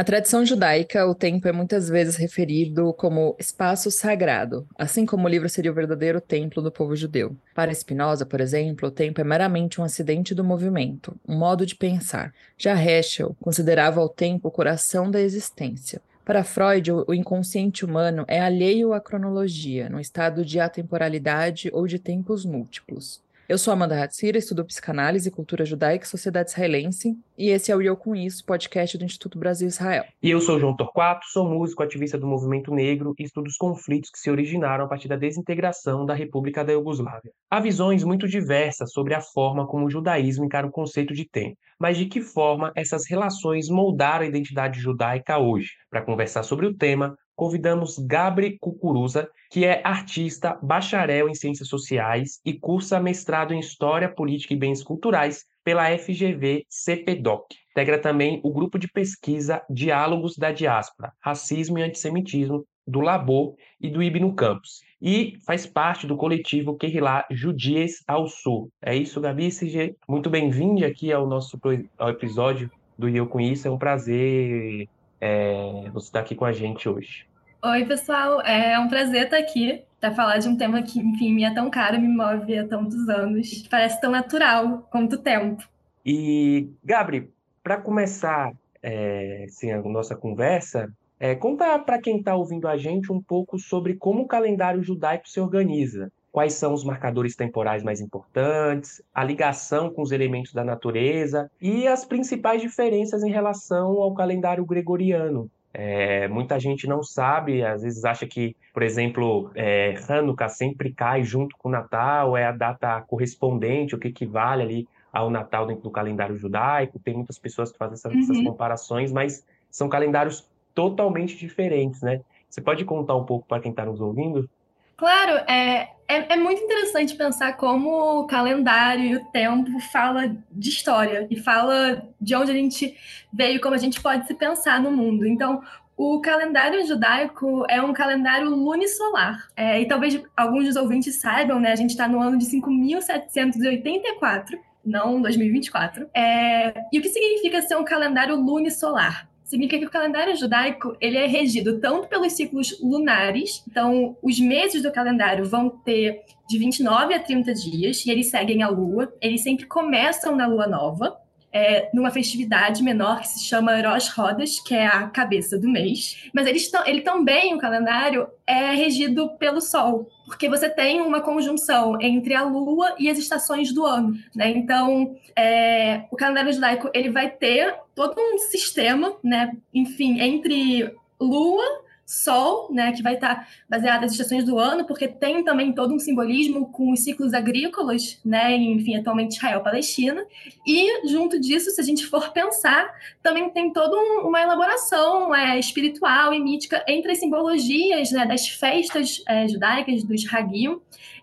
Na tradição judaica, o tempo é muitas vezes referido como espaço sagrado, assim como o livro seria o verdadeiro templo do povo judeu. Para Spinoza, por exemplo, o tempo é meramente um acidente do movimento, um modo de pensar. Já Heschel considerava o tempo o coração da existência. Para Freud, o inconsciente humano é alheio à cronologia, no estado de atemporalidade ou de tempos múltiplos. Eu sou Amanda Hatzira, estudo psicanálise, cultura judaica e sociedade israelense, e esse é o Eu Com Isso, podcast do Instituto Brasil Israel. E eu sou João Torquato, sou músico, ativista do movimento negro e estudo os conflitos que se originaram a partir da desintegração da República da Iugoslávia. Há visões muito diversas sobre a forma como o judaísmo encara o conceito de tempo, mas de que forma essas relações moldaram a identidade judaica hoje. Para conversar sobre o tema, convidamos Gabri Cucuruza, que é artista, bacharel em Ciências Sociais e cursa mestrado em História, Política e Bens Culturais pela FGV CPDOC. Integra também o grupo de pesquisa Diálogos da Diáspora, Racismo e Antissemitismo, do Labor e do Ibno Campos. E faz parte do coletivo Querrilá Judias ao Sul. É isso, Gabi CG. Muito bem-vindo aqui ao nosso ao episódio do Eu Com Isso. É um prazer é, você estar aqui com a gente hoje. Oi, pessoal. É um prazer estar aqui para falar de um tema que, enfim, me é tão caro, me move há tantos anos, parece tão natural quanto o tempo. E, Gabri, para começar é, assim, a nossa conversa, é, conta para quem está ouvindo a gente um pouco sobre como o calendário judaico se organiza. Quais são os marcadores temporais mais importantes, a ligação com os elementos da natureza e as principais diferenças em relação ao calendário gregoriano. É, muita gente não sabe, às vezes acha que, por exemplo, é, Hanukkah sempre cai junto com o Natal, é a data correspondente, o que equivale ali ao Natal dentro do calendário judaico. Tem muitas pessoas que fazem essas, uhum. essas comparações, mas são calendários totalmente diferentes, né? Você pode contar um pouco para quem está nos ouvindo? Claro, é, é, é, muito interessante pensar como o calendário e o tempo fala de história e fala de onde a gente veio, como a gente pode se pensar no mundo. Então, o calendário judaico é um calendário lunisolar. É, e talvez alguns dos ouvintes saibam, né? A gente está no ano de 5.784, não 2024. É, e o que significa ser um calendário lunisolar? Significa que o calendário judaico ele é regido tanto pelos ciclos lunares, então os meses do calendário vão ter de 29 a 30 dias e eles seguem a lua, eles sempre começam na lua nova, é, numa festividade menor que se chama Rosh Rodas, que é a cabeça do mês. Mas eles ele também, o calendário, é regido pelo Sol, porque você tem uma conjunção entre a Lua e as estações do ano. Né? Então, é, o calendário judaico ele vai ter todo um sistema, né? enfim, entre Lua Sol, né, que vai estar baseada nas estações do ano, porque tem também todo um simbolismo com os ciclos agrícolas, né, enfim, atualmente Israel-Palestina. E junto disso, se a gente for pensar, também tem toda um, uma elaboração é, espiritual e mítica entre as simbologias né, das festas é, judaicas, dos Hagim,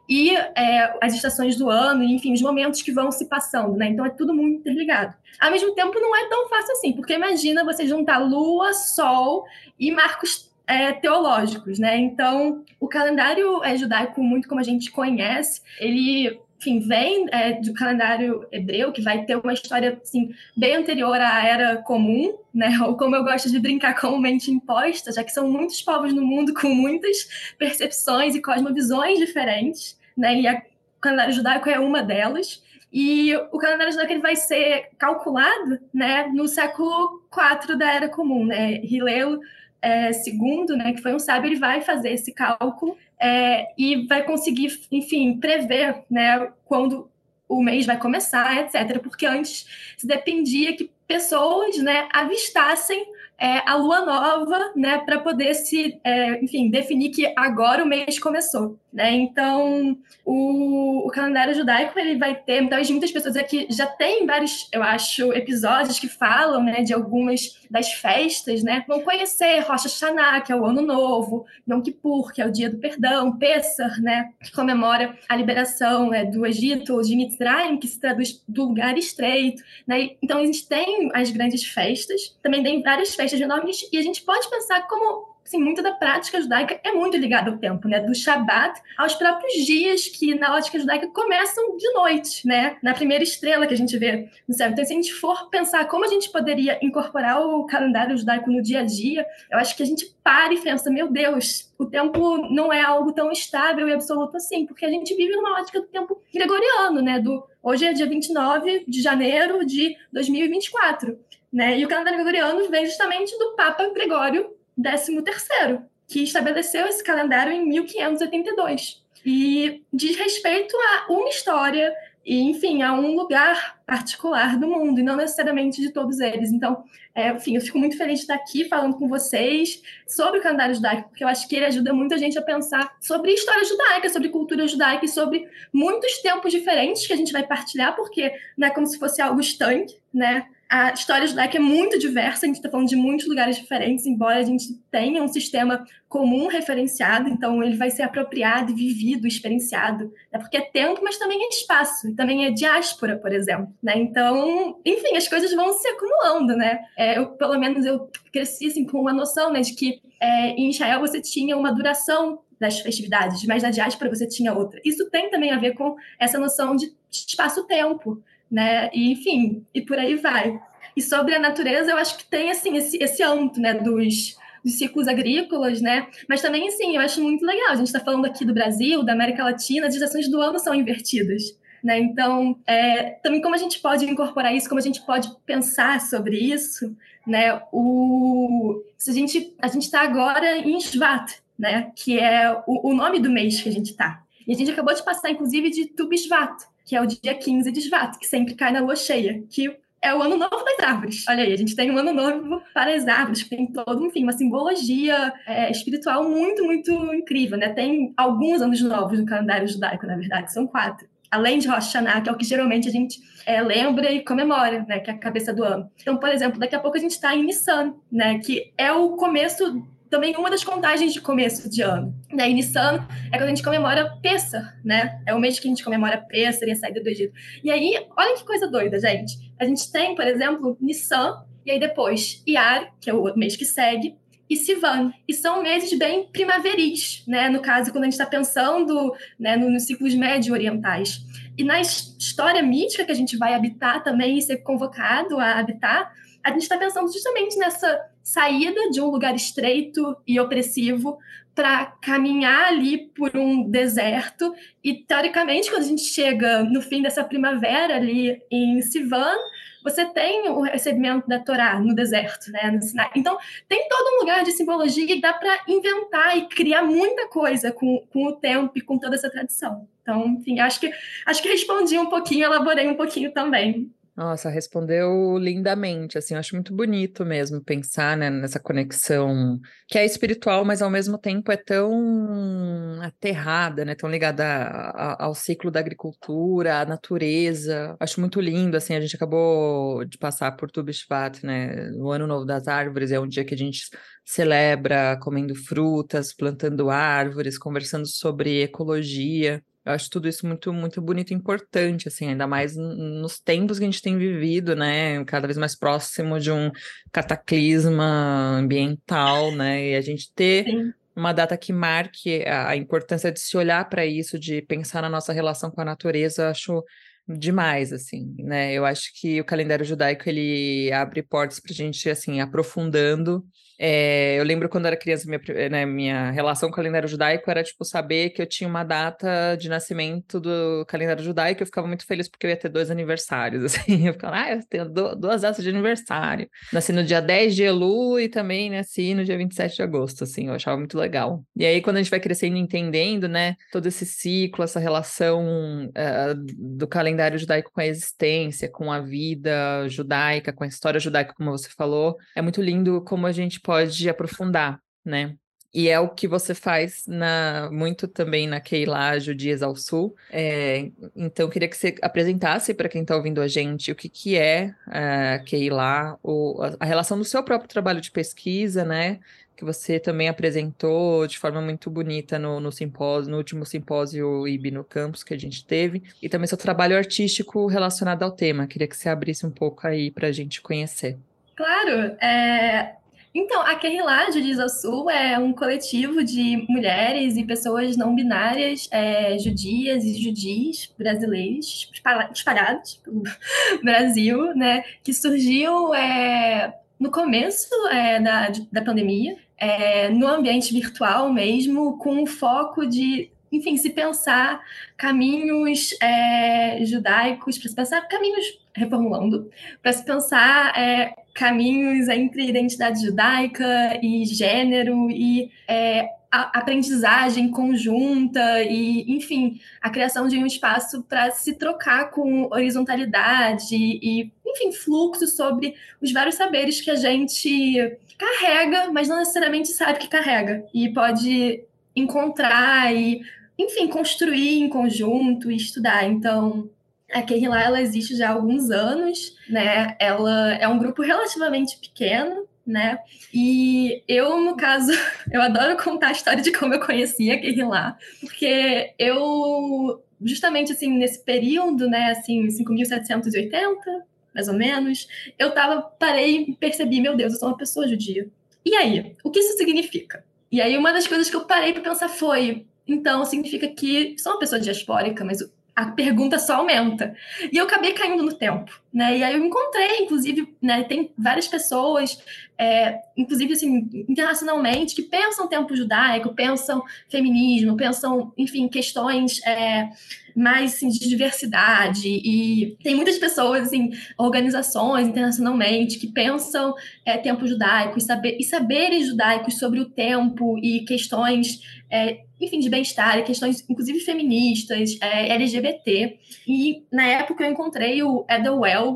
e é, as estações do ano, enfim, os momentos que vão se passando, né? Então é tudo muito interligado. Ao mesmo tempo, não é tão fácil assim, porque imagina você juntar Lua, Sol e marcos é, teológicos, né? Então, o calendário é, judaico, muito como a gente conhece, ele enfim, vem é, do calendário hebreu, que vai ter uma história assim, bem anterior à era comum, né? ou como eu gosto de brincar, comumente imposta, já que são muitos povos no mundo com muitas percepções e cosmovisões diferentes, né? e a, o calendário judaico é uma delas. E o calendário judaico ele vai ser calculado né, no século IV da Era Comum. Né? Hillel é, segundo, né, que foi um sábio, ele vai fazer esse cálculo é, e vai conseguir, enfim, prever né, quando o mês vai começar, etc. Porque antes se dependia que pessoas né, avistassem é, a lua nova, né, para poder se, é, enfim, definir que agora o mês começou, né? Então, o, o, calendário judaico ele vai ter, talvez muitas pessoas aqui já tem vários, eu acho, episódios que falam, né, de algumas das festas, né? Vão conhecer Rosh Hashanah, que é o Ano Novo, Yom Kippur, que é o Dia do Perdão, Pessah, né, que comemora a liberação né, do Egito, de Mitzrayim, que se traduz do lugar estreito, né? Então, a gente tem as grandes festas, também tem várias festas enormes, e a gente pode pensar como assim, muito da prática judaica é muito ligada ao tempo, né? Do Shabat aos próprios dias que na ótica judaica começam de noite, né? Na primeira estrela que a gente vê no céu. Então, se a gente for pensar como a gente poderia incorporar o calendário judaico no dia a dia, eu acho que a gente para e pensa, meu Deus, o tempo não é algo tão estável e absoluto assim, porque a gente vive numa ótica do tempo gregoriano, né? Do hoje é dia 29 de janeiro de 2024, né? E o calendário gregoriano vem justamente do Papa Gregório 13º, que estabeleceu esse calendário em 1582. E diz respeito a uma história e, enfim, a um lugar particular do mundo, e não necessariamente de todos eles. Então, é, enfim, eu fico muito feliz de estar aqui falando com vocês sobre o calendário judaico, porque eu acho que ele ajuda muita gente a pensar sobre história judaica, sobre cultura judaica e sobre muitos tempos diferentes que a gente vai partilhar, porque não é como se fosse algo estanque, né? A história judaica é muito diversa, a gente está falando de muitos lugares diferentes, embora a gente tenha um sistema comum referenciado, então ele vai ser apropriado, vivido, experienciado, né? porque é tempo, mas também é espaço, também é diáspora, por exemplo, né? Então, enfim, as coisas vão se acumulando, né? É, eu, pelo menos eu cresci assim, com uma noção, né, de que é, em Israel você tinha uma duração das festividades, mas na diáspora você tinha outra. Isso tem também a ver com essa noção de espaço-tempo, né? E, enfim, e por aí vai. E sobre a natureza, eu acho que tem assim esse, esse âmbito, né, dos, dos ciclos agrícolas, né? Mas também, assim, eu acho muito legal. A gente está falando aqui do Brasil, da América Latina, as estações do ano são invertidas. Né? Então, é, também como a gente pode incorporar isso, como a gente pode pensar sobre isso, né? O, se a gente a gente está agora em Shvat, né? Que é o, o nome do mês que a gente está. E a gente acabou de passar, inclusive, de Tu Bishvat, que é o dia 15 de Shvat, que sempre cai na lua cheia, que é o ano novo das árvores. Olha aí, a gente tem um ano novo para as árvores, que tem todo, enfim, uma simbologia é, espiritual muito, muito incrível, né? Tem alguns anos novos no calendário judaico, na verdade, são quatro. Além de Rosh Hashanah, que é o que geralmente a gente é, lembra e comemora, né? Que é a cabeça do ano. Então, por exemplo, daqui a pouco a gente está em Nissan, né? Que é o começo também uma das contagens de começo de ano. Né? E Nissan é quando a gente comemora Pessah, né? É o mês que a gente comemora Pessah e a saída do Egito. E aí, olha que coisa doida, gente. A gente tem, por exemplo, Nissan, e aí depois Iar, que é o mês que segue, e Sivan. E são meses bem primaveris, né? No caso, quando a gente está pensando né, nos ciclos médio-orientais. E na história mítica que a gente vai habitar também e ser convocado a habitar, a gente está pensando justamente nessa saída de um lugar estreito e opressivo para caminhar ali por um deserto. E, teoricamente, quando a gente chega no fim dessa primavera ali em Sivan, você tem o recebimento da Torá no deserto, né, no Sinai. Então, tem todo um lugar de simbologia e dá para inventar e criar muita coisa com, com o tempo e com toda essa tradição. Então, enfim, acho que, acho que respondi um pouquinho, elaborei um pouquinho também. Nossa, respondeu lindamente, assim, eu acho muito bonito mesmo pensar, né, nessa conexão que é espiritual, mas ao mesmo tempo é tão aterrada, né, tão ligada a, a, ao ciclo da agricultura, à natureza. Acho muito lindo, assim, a gente acabou de passar por Tu né, o Ano Novo das Árvores, é um dia que a gente celebra comendo frutas, plantando árvores, conversando sobre ecologia. Eu acho tudo isso muito, muito bonito e importante, assim, ainda mais nos tempos que a gente tem vivido, né? Cada vez mais próximo de um cataclisma ambiental, né? E a gente ter Sim. uma data que marque a, a importância de se olhar para isso, de pensar na nossa relação com a natureza, eu acho demais, assim, né? Eu acho que o calendário judaico ele abre portas para a gente, assim, aprofundando é, eu lembro quando era criança, minha, né, minha relação com o calendário judaico era, tipo, saber que eu tinha uma data de nascimento do calendário judaico, eu ficava muito feliz porque eu ia ter dois aniversários, assim, eu ficava, ah, eu tenho duas datas de aniversário. Nasci no dia 10 de Elu e também nasci no dia 27 de agosto, assim, eu achava muito legal. E aí, quando a gente vai crescendo entendendo, né, todo esse ciclo, essa relação uh, do calendário judaico com a existência, com a vida judaica, com a história judaica, como você falou, é muito lindo como a gente pode aprofundar, né? E é o que você faz na, muito também na Keila Judias ao Sul. É, então, queria que você apresentasse para quem está ouvindo a gente o que, que é a é, Keila, o, a, a relação do seu próprio trabalho de pesquisa, né? Que você também apresentou de forma muito bonita no, no simpósio, no último simpósio IB no campus que a gente teve, e também seu trabalho artístico relacionado ao tema. Queria que você abrisse um pouco aí para a gente conhecer. Claro, é, Então, a Kerrilá Judiza Sul é um coletivo de mulheres e pessoas não binárias, é, judias e judis brasileiros, espalhados pelo Brasil, né, que surgiu é, no começo é, da, da pandemia, é, no ambiente virtual mesmo, com o foco de enfim, se pensar caminhos é, judaicos, para se pensar caminhos, reformulando, para se pensar é, caminhos entre identidade judaica e gênero e é, aprendizagem conjunta e, enfim, a criação de um espaço para se trocar com horizontalidade e, enfim, fluxo sobre os vários saberes que a gente carrega, mas não necessariamente sabe que carrega e pode encontrar e, enfim, construir em conjunto e estudar. Então, a Kerrilá, ela existe já há alguns anos, né? Ela é um grupo relativamente pequeno, né? E eu, no caso, eu adoro contar a história de como eu conheci a Kerrilá, porque eu, justamente assim, nesse período, né, assim, 5.780, mais ou menos, eu tava, parei e percebi, meu Deus, eu sou uma pessoa judia. E aí, o que isso significa? E aí, uma das coisas que eu parei para pensar foi: então, significa que sou uma pessoa diaspórica, mas a pergunta só aumenta. E eu acabei caindo no tempo, né? E aí eu encontrei, inclusive, né, tem várias pessoas, é, inclusive, assim, internacionalmente, que pensam tempo judaico, pensam feminismo, pensam, enfim, questões é, mais assim, de diversidade. E tem muitas pessoas, assim, organizações internacionalmente, que pensam é, tempo judaico e, saber, e saberes judaicos sobre o tempo e questões é, enfim, de bem-estar, questões, inclusive, feministas, é, LGBT. E, na época, eu encontrei o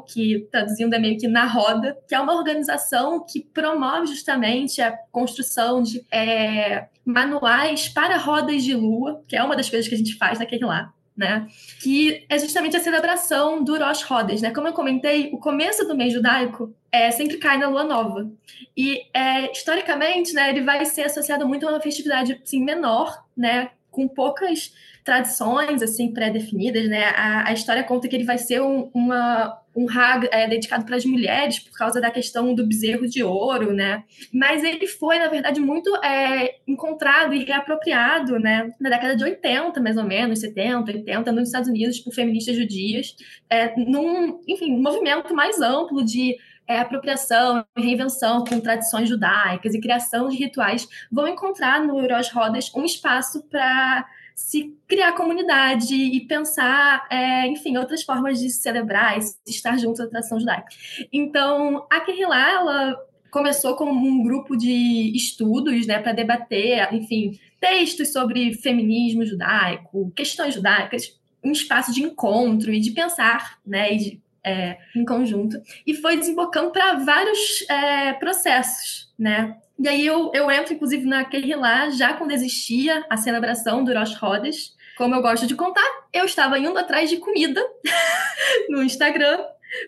Que, traduzindo, é meio que Na Roda, que é uma organização que promove justamente a construção de é, manuais para rodas de lua, que é uma das coisas que a gente faz naquele lá né? Que é justamente a celebração do Rosh Hodesh, né? Como eu comentei, o começo do mês judaico é, sempre cai na lua nova. E, é, historicamente, né, ele vai ser associado muito a uma festividade assim, menor, né? Com poucas tradições assim pré-definidas, né? A, a, história conta que ele vai ser um, uma, um é, dedicado para as mulheres por causa da questão do bezerro de ouro, né? Mas ele foi, na verdade, muito é, encontrado e reapropriado, né? Na década de 80, mais ou menos, 70, 80, nos Estados Unidos por feministas judias, é, num, enfim, um movimento mais amplo de é, apropriação e reinvenção com tradições judaicas e criação de rituais vão encontrar no Rosh Rodas um espaço para se criar comunidade e pensar, é, enfim, outras formas de celebrar e estar junto à tradição judaica. Então, a Kehillah, ela começou como um grupo de estudos, né, para debater, enfim, textos sobre feminismo judaico, questões judaicas, um espaço de encontro e de pensar, né, e de, é, em conjunto, e foi desembocando para vários é, processos, né, e aí eu, eu entro, inclusive, naquele lá, já quando existia a celebração do Rosh Hodesh. Como eu gosto de contar, eu estava indo atrás de comida no Instagram.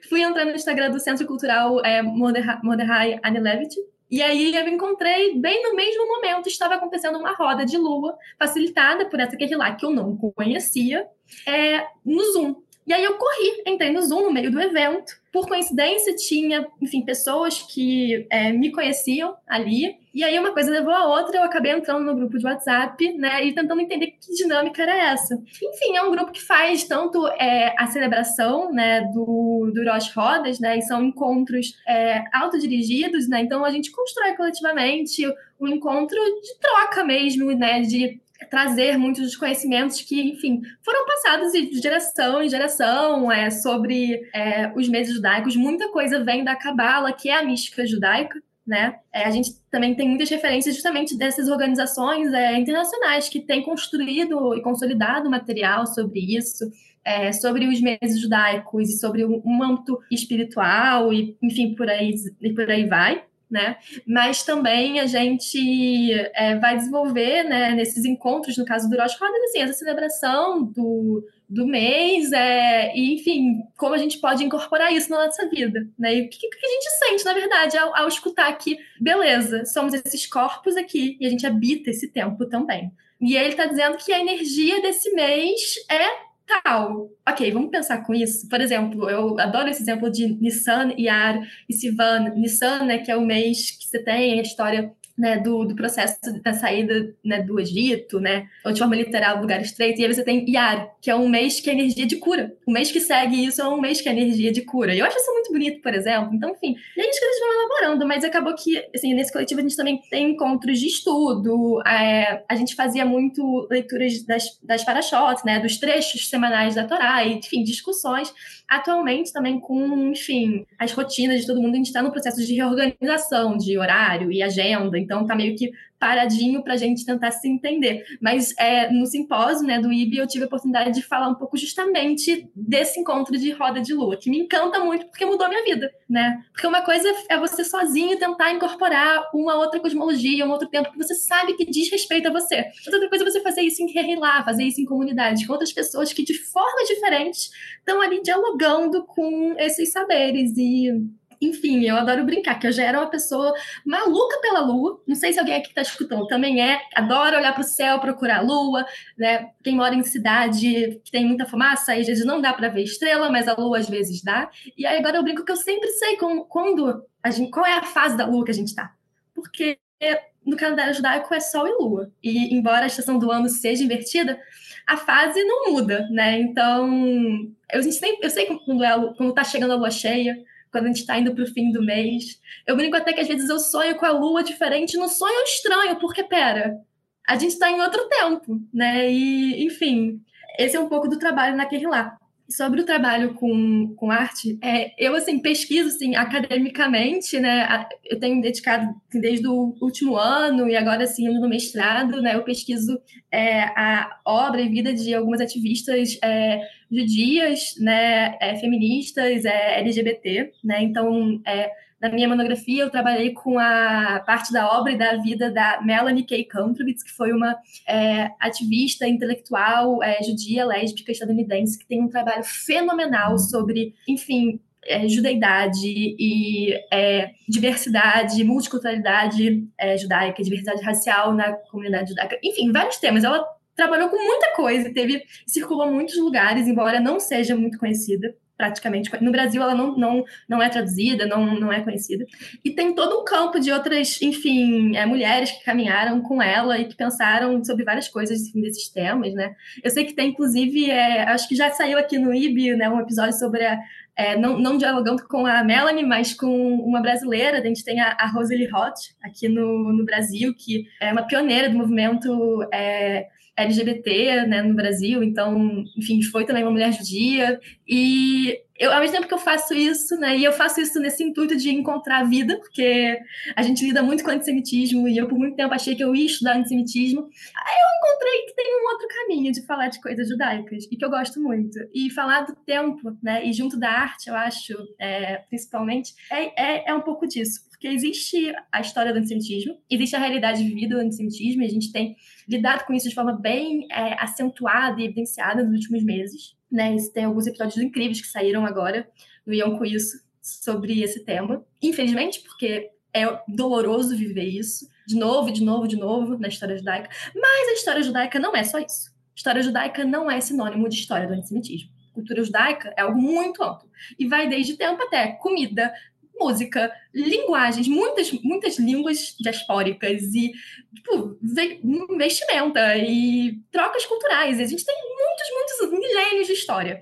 Fui entrar no Instagram do Centro Cultural é, Mordechai Anilevich. E aí eu encontrei, bem no mesmo momento, estava acontecendo uma roda de lua, facilitada por essa lá que eu não conhecia, é, no Zoom. E aí eu corri, entrei no Zoom no meio do evento, por coincidência, tinha, enfim, pessoas que é, me conheciam ali. E aí uma coisa levou a outra, eu acabei entrando no grupo de WhatsApp, né, e tentando entender que dinâmica era essa. Enfim, é um grupo que faz tanto é, a celebração, né, do, do Rosh Rodas, né, e são encontros é, autodirigidos, né, então a gente constrói coletivamente um encontro de troca mesmo, né, de trazer muitos dos conhecimentos que, enfim, foram passados de geração em geração é, sobre é, os meses judaicos. Muita coisa vem da Cabala, que é a mística judaica. Né? É, a gente também tem muitas referências justamente dessas organizações é, internacionais que têm construído e consolidado material sobre isso, é, sobre os meses judaicos e sobre um âmbito espiritual e, enfim, por aí, e por aí vai né? Mas também a gente é, vai desenvolver, né, nesses encontros, no caso do Rosh Rodas, assim, essa celebração do, do mês, é, e, enfim, como a gente pode incorporar isso na nossa vida, né? E o que, que a gente sente, na verdade, ao, ao escutar que, beleza, somos esses corpos aqui e a gente habita esse tempo também. E ele está dizendo que a energia desse mês é tal. Ok, vamos pensar com isso. Por exemplo, eu adoro esse exemplo de Nissan, Yar e Sivan. Nissan, né, que é o mês que você tem a história né, do, do, processo da saída né, do Egito, né, ou de forma literal, lugar estreito, e aí você tem Iar, que é um mês que é energia de cura. O mês que segue isso é um mês que é energia de cura. E eu acho isso muito bonito, por exemplo. Então, enfim, e aí as coisas vão elaborando, mas acabou que, assim, nesse coletivo a gente também tem encontros de estudo, é, a gente fazia muito leituras das, das parachotes, né, dos trechos semanais da Torá, e, enfim, discussões. Atualmente também com, enfim, as rotinas de todo mundo, a gente está no processo de reorganização de horário e agenda, então tá meio que paradinho para a gente tentar se entender. Mas é, no simpósio né, do IB eu tive a oportunidade de falar um pouco justamente desse encontro de roda de lua, que me encanta muito porque mudou minha vida, né? Porque uma coisa é você sozinho tentar incorporar uma outra cosmologia, um outro tempo que você sabe que diz respeito a você. Outra coisa é você fazer isso em lá, fazer isso em comunidade, com outras pessoas que de forma diferente estão ali dialogando com esses saberes e enfim, eu adoro brincar, que eu já era uma pessoa maluca pela lua. Não sei se alguém aqui está escutando também é. Adoro olhar para o céu, procurar a lua, né? Quem mora em cidade que tem muita fumaça, aí às vezes não dá para ver estrela, mas a lua às vezes dá. E aí agora eu brinco que eu sempre sei quando a gente, qual é a fase da lua que a gente está. Porque no calendário judaico é sol e lua. E embora a estação do ano seja invertida, a fase não muda, né? Então, eu, sempre, eu sei quando, é, quando tá chegando a lua cheia, quando a gente está indo para o fim do mês. Eu brinco até que às vezes eu sonho com a lua diferente no sonho é estranho, porque, pera, a gente está em outro tempo, né? E, enfim, esse é um pouco do trabalho naquele lá. Sobre o trabalho com, com arte, é, eu, assim, pesquiso, assim, academicamente, né? Eu tenho dedicado assim, desde o último ano e agora, assim, no mestrado, né? Eu pesquiso é, a obra e vida de algumas ativistas é, judias, né, é, feministas, é, LGBT, né? Então, é, na minha monografia, eu trabalhei com a parte da obra e da vida da Melanie Kay Kantrowitz, que foi uma é, ativista intelectual é, judia, lésbica, estadunidense, que tem um trabalho fenomenal sobre, enfim, é, judeidade e é, diversidade, multiculturalidade é, judaica, diversidade racial na comunidade judaica, enfim, vários temas. Ela trabalhou com muita coisa, teve circulou muitos lugares, embora não seja muito conhecida praticamente. No Brasil ela não, não, não é traduzida, não, não é conhecida. E tem todo um campo de outras, enfim, é, mulheres que caminharam com ela e que pensaram sobre várias coisas enfim, desses temas, né? Eu sei que tem, inclusive, é, acho que já saiu aqui no IB, né, um episódio sobre a, é, não, não, dialogando com a Melanie, mas com uma brasileira. A gente tem a, a Rosalie Roth aqui no, no Brasil, que é uma pioneira do movimento é, LGBT né, no Brasil, então, enfim, foi também uma mulher judia. E eu, ao mesmo tempo que eu faço isso, né, e eu faço isso nesse intuito de encontrar a vida, porque a gente lida muito com antissemitismo, e eu por muito tempo achei que eu ia estudar antissemitismo. Aí eu encontrei que tem um outro caminho de falar de coisas judaicas, e que eu gosto muito. E falar do tempo, né, e junto da arte, eu acho, é, principalmente, é, é, é um pouco disso porque existe a história do antissemitismo, existe a realidade vivida do antissemitismo, e a gente tem lidado com isso de forma bem é, acentuada e evidenciada nos últimos meses. Né? Tem alguns episódios incríveis que saíram agora no Iam com isso sobre esse tema. Infelizmente, porque é doloroso viver isso de novo, de novo, de novo na história judaica. Mas a história judaica não é só isso. História judaica não é sinônimo de história do antissemitismo. cultura judaica é algo muito amplo e vai desde tempo até comida, música, linguagens, muitas, muitas línguas diaspóricas e tipo, vestimenta e trocas culturais. A gente tem muitos, muitos milênios de história.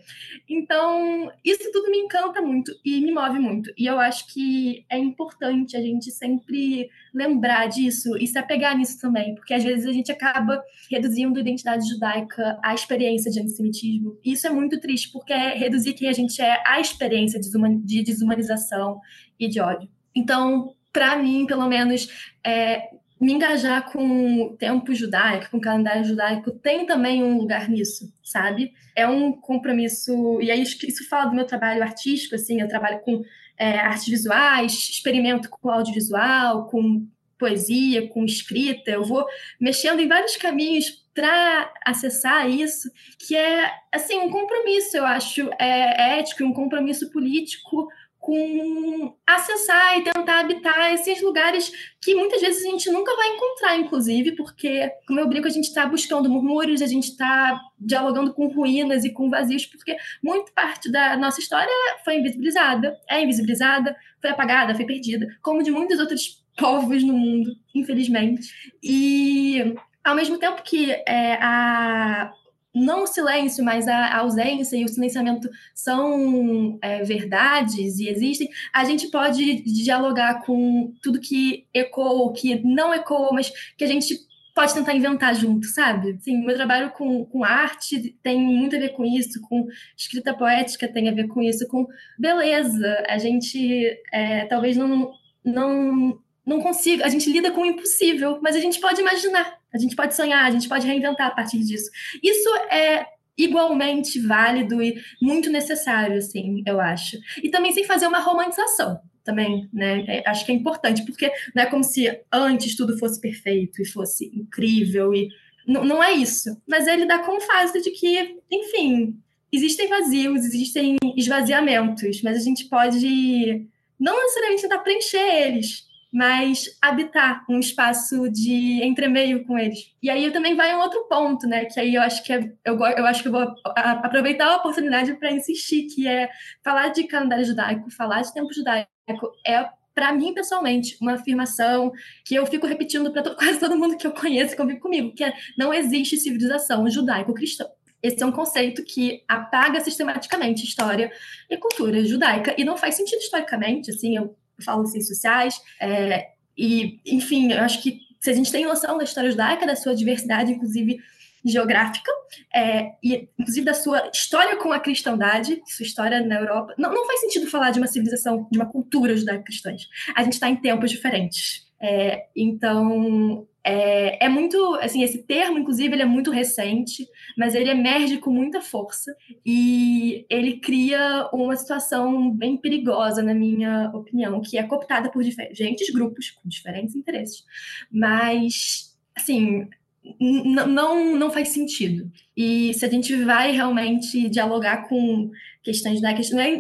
Então, isso tudo me encanta muito e me move muito. E eu acho que é importante a gente sempre lembrar disso e se apegar nisso também, porque às vezes a gente acaba reduzindo a identidade judaica à experiência de antissemitismo. E isso é muito triste, porque é reduzir quem a gente é à experiência de desumanização e de ódio. Então, para mim, pelo menos, é, me engajar com o tempo judaico, com o calendário judaico, tem também um lugar nisso, sabe? É um compromisso, e aí isso fala do meu trabalho artístico, assim, eu trabalho com é, artes visuais, experimento com audiovisual, com poesia, com escrita, eu vou mexendo em vários caminhos para acessar isso, que é assim um compromisso, eu acho, é, ético, um compromisso político com acessar e tentar habitar esses lugares que muitas vezes a gente nunca vai encontrar, inclusive, porque, como eu brinco, a gente está buscando murmúrios, a gente está dialogando com ruínas e com vazios, porque muito parte da nossa história foi invisibilizada, é invisibilizada, foi apagada, foi perdida, como de muitos outros povos no mundo, infelizmente. E ao mesmo tempo que é, a, não o silêncio, mas a ausência e o silenciamento são é, verdades e existem, a gente pode dialogar com tudo que ecoou, que não ecoou, mas que a gente pode tentar inventar junto, sabe? Sim, meu trabalho com, com arte tem muito a ver com isso, com escrita poética tem a ver com isso, com beleza. A gente é, talvez não, não, não consiga, a gente lida com o impossível, mas a gente pode imaginar a gente pode sonhar, a gente pode reinventar a partir disso. Isso é igualmente válido e muito necessário, assim, eu acho. E também sem fazer uma romantização, também, né? É, acho que é importante, porque não é como se antes tudo fosse perfeito e fosse incrível e não, não é isso. Mas ele dá com o fato de que, enfim, existem vazios, existem esvaziamentos, mas a gente pode não necessariamente tentar preencher eles, mas habitar um espaço de entremeio com eles. E aí também vai um outro ponto, né? Que aí eu acho que é, eu, eu acho que eu vou aproveitar a oportunidade para insistir, que é falar de calendário judaico, falar de tempo judaico é para mim pessoalmente uma afirmação que eu fico repetindo para quase todo mundo que eu conheço que convive comigo, que é não existe civilização judaico-cristã. Esse é um conceito que apaga sistematicamente história e cultura judaica e não faz sentido historicamente, assim, eu falo ciências sociais, é, e, enfim, eu acho que se a gente tem noção da história judaica, da sua diversidade, inclusive geográfica, é, e inclusive da sua história com a cristandade, sua história na Europa, não, não faz sentido falar de uma civilização, de uma cultura judaica-cristã. A gente está em tempos diferentes. É, então, é, é, muito, assim, esse termo, inclusive, ele é muito recente, mas ele emerge com muita força e ele cria uma situação bem perigosa, na minha opinião, que é cooptada por diferentes grupos com diferentes interesses, mas, assim, não, não faz sentido. E se a gente vai realmente dialogar com questões não é,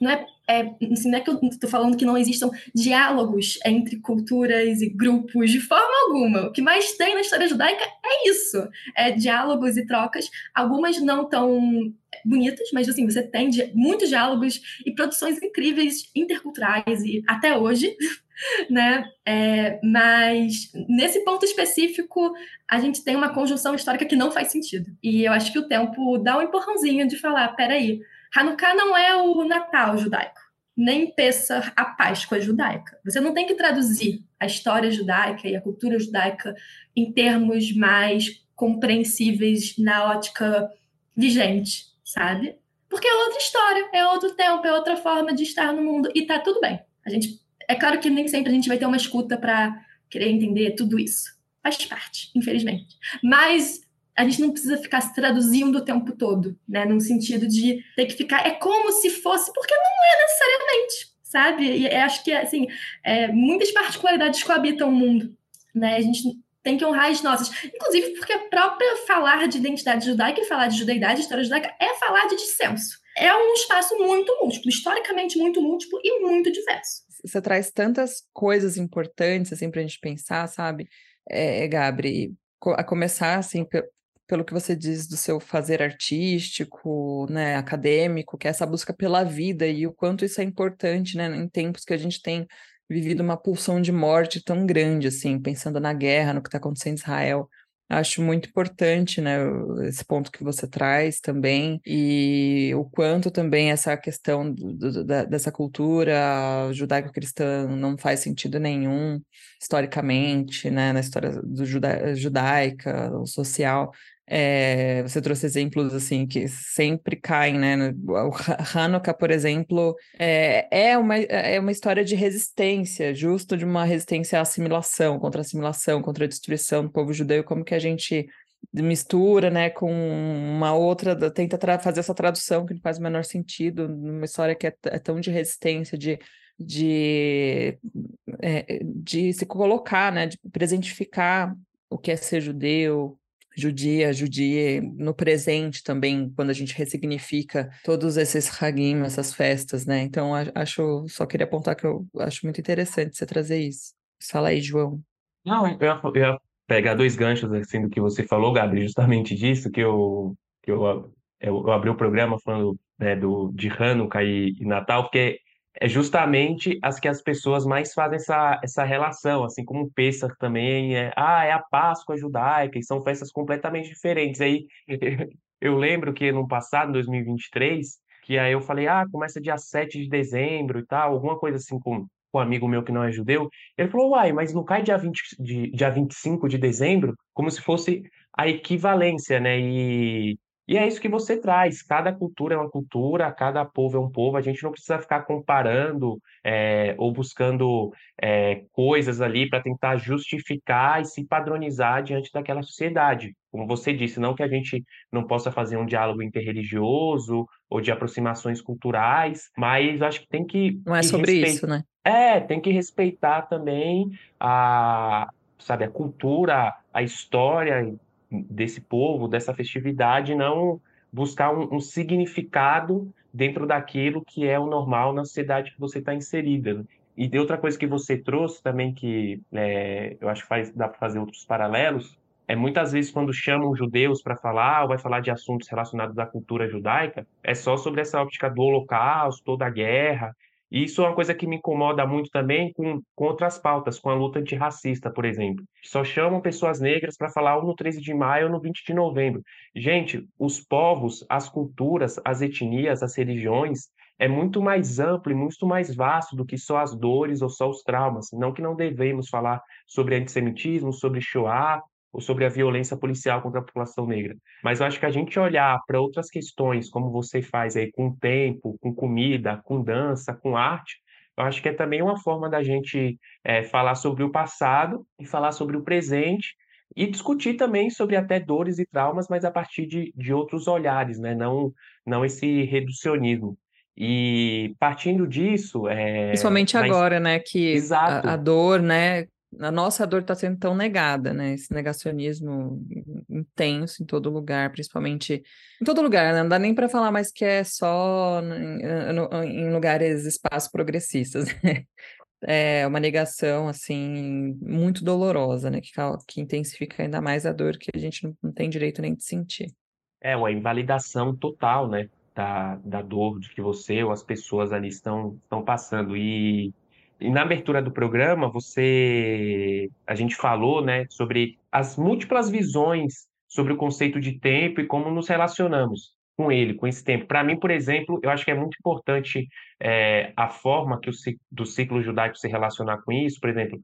não é é, assim, não é que eu estou falando que não existam diálogos entre culturas e grupos de forma alguma. O que mais tem na história judaica é isso: é diálogos e trocas, algumas não tão bonitas, mas assim, você tem muitos diálogos e produções incríveis interculturais e até hoje, né? É, mas nesse ponto específico, a gente tem uma conjunção histórica que não faz sentido. E eu acho que o tempo dá um empurrãozinho de falar, peraí, Hanukkah não é o Natal judaico, nem Pessah a Páscoa judaica. Você não tem que traduzir a história judaica e a cultura judaica em termos mais compreensíveis na ótica vigente, sabe? Porque é outra história, é outro tempo, é outra forma de estar no mundo e tá tudo bem. A gente, é claro que nem sempre a gente vai ter uma escuta para querer entender tudo isso. Faz parte, infelizmente. Mas a gente não precisa ficar se traduzindo o tempo todo, né? Num sentido de ter que ficar. É como se fosse, porque não é necessariamente, sabe? E acho que, assim, é, muitas particularidades coabitam o mundo, né? A gente tem que honrar as nossas. Inclusive porque a própria falar de identidade judaica e falar de judeidade, história judaica, é falar de dissenso. É um espaço muito múltiplo, historicamente muito múltiplo e muito diverso. Você traz tantas coisas importantes, assim, a gente pensar, sabe, é, Gabri? A começar, assim, pelo que você diz do seu fazer artístico, né, acadêmico, que é essa busca pela vida e o quanto isso é importante, né, em tempos que a gente tem vivido uma pulsão de morte tão grande, assim, pensando na guerra, no que está acontecendo em Israel. Acho muito importante, né, esse ponto que você traz também, e o quanto também essa questão do, da, dessa cultura judaico-cristã não faz sentido nenhum, historicamente, né, na história do juda, judaica, social, é, você trouxe exemplos assim que sempre caem, né? O Hanukkah, por exemplo, é, é, uma, é uma história de resistência, justo de uma resistência à assimilação, contra a assimilação, contra a destruição do povo judeu, como que a gente mistura, né, com uma outra, tenta fazer essa tradução que não faz o menor sentido, numa história que é, é tão de resistência, de, de, é, de se colocar, né, de presentificar o que é ser judeu, judia, judie, no presente também, quando a gente ressignifica todos esses hagim, essas festas, né? Então, acho, só queria apontar que eu acho muito interessante você trazer isso. Fala aí, João. Não, eu ia, eu ia pegar dois ganchos assim do que você falou, Gabriel, justamente disso, que eu, que eu, eu, eu abri o programa falando né, do, de Hanukkah e, e Natal, porque é justamente as que as pessoas mais fazem essa, essa relação, assim como o Pêssar também é, ah, é a Páscoa judaica, e são festas completamente diferentes. Aí eu lembro que no passado, em 2023, que aí eu falei, ah, começa dia 7 de dezembro e tal, alguma coisa assim com, com um amigo meu que não é judeu. Ele falou, uai, mas não cai dia, 20, de, dia 25 de dezembro? Como se fosse a equivalência, né? E e é isso que você traz. Cada cultura é uma cultura, cada povo é um povo. A gente não precisa ficar comparando é, ou buscando é, coisas ali para tentar justificar e se padronizar diante daquela sociedade. Como você disse, não que a gente não possa fazer um diálogo interreligioso ou de aproximações culturais, mas acho que tem que. Não é sobre isso, né? É, tem que respeitar também a, sabe, a cultura, a história desse povo, dessa festividade, não buscar um, um significado dentro daquilo que é o normal na sociedade que você está inserida. Né? E de outra coisa que você trouxe também, que é, eu acho que faz, dá para fazer outros paralelos, é muitas vezes quando chamam judeus para falar ou vai falar de assuntos relacionados à cultura judaica, é só sobre essa óptica do holocausto, da guerra, e isso é uma coisa que me incomoda muito também com, com outras pautas, com a luta antirracista, por exemplo. Só chamam pessoas negras para falar ou no 13 de maio ou no 20 de novembro. Gente, os povos, as culturas, as etnias, as religiões, é muito mais amplo e muito mais vasto do que só as dores ou só os traumas. Não que não devemos falar sobre antissemitismo, sobre Shoah, ou sobre a violência policial contra a população negra. Mas eu acho que a gente olhar para outras questões, como você faz aí com tempo, com comida, com dança, com arte, eu acho que é também uma forma da gente é, falar sobre o passado e falar sobre o presente e discutir também sobre até dores e traumas, mas a partir de, de outros olhares, né? não, não esse reducionismo. E partindo disso. É, Principalmente mas... agora, né? Que a, a, dor, né? A nossa dor está sendo tão negada, né? Esse negacionismo intenso em todo lugar, principalmente em todo lugar, né? Não dá nem para falar mais que é só em, lugares, espaços progressistas. Né? É uma negação, assim, muito dolorosa, né? Que, que intensifica ainda mais a dor que a gente não, não tem direito nem de sentir. É uma invalidação total, né? Da, da dor de que você ou as pessoas ali estão, estão passando. E e na abertura do programa, você, a gente falou, né, sobre as múltiplas visões sobre o conceito de tempo e como nos relacionamos com ele, com esse tempo. Para mim, por exemplo, eu acho que é muito importante é, a forma que o do ciclo judaico se relacionar com isso. Por exemplo,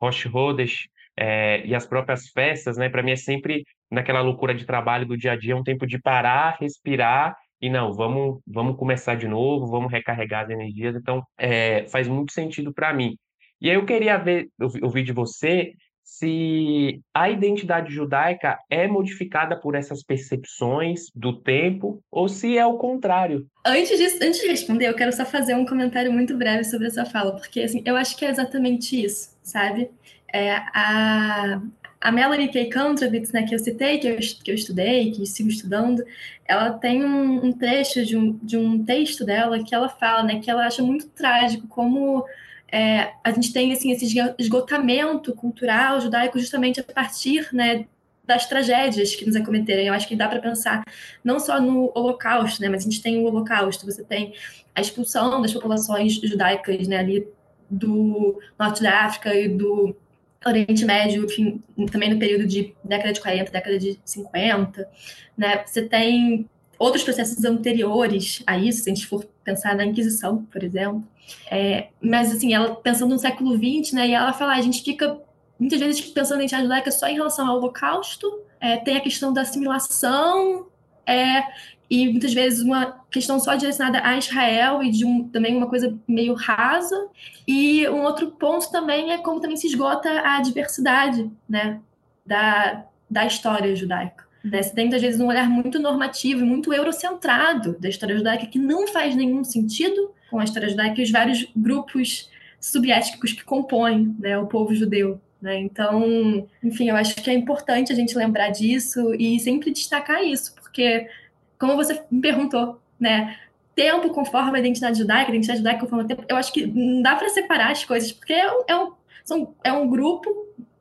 Rosh Hodesh é, e as próprias festas, né? Para mim é sempre naquela loucura de trabalho do dia a dia, um tempo de parar, respirar e não, vamos, vamos começar de novo, vamos recarregar as energias. Então, é, faz muito sentido para mim. E aí eu queria ver, ouvir de você se a identidade judaica é modificada por essas percepções do tempo ou se é o contrário. Antes de, antes de responder, eu quero só fazer um comentário muito breve sobre essa fala, porque assim, eu acho que é exatamente isso, sabe? É, a, a Melanie K. Kontravitz, né, que eu citei, que eu, que eu estudei, que sigo estudando, ela tem um, um, trecho de um, de um texto dela que ela fala, né, que ela acha muito trágico como é, a gente tem assim, esse esgotamento cultural judaico justamente a partir né, das tragédias que nos acometeram. Eu acho que dá para pensar não só no Holocausto, né, mas a gente tem o Holocausto, você tem a expulsão das populações judaicas né, ali do norte da África e do Oriente Médio, enfim, também no período de década de 40, década de 50, né? Você tem outros processos anteriores a isso, se a gente for pensar na Inquisição, por exemplo. É, mas, assim, ela pensando no século XX, né? E ela fala, a gente fica muitas vezes pensando em judaica só em relação ao Holocausto, é, tem a questão da assimilação, é, e muitas vezes uma questão só direcionada a Israel e de um, também uma coisa meio rasa. E um outro ponto também é como também se esgota a diversidade né, da, da história judaica. Né? Você tem, muitas vezes, um olhar muito normativo e muito eurocentrado da história judaica, que não faz nenhum sentido com a história judaica e os vários grupos subétnicos que compõem né, o povo judeu. Né? Então, enfim, eu acho que é importante a gente lembrar disso e sempre destacar isso, porque, como você me perguntou, né? Tempo conforme a identidade judaica, a identidade judaica conforme o tempo, eu acho que não dá para separar as coisas, porque é um, é um, são, é um grupo,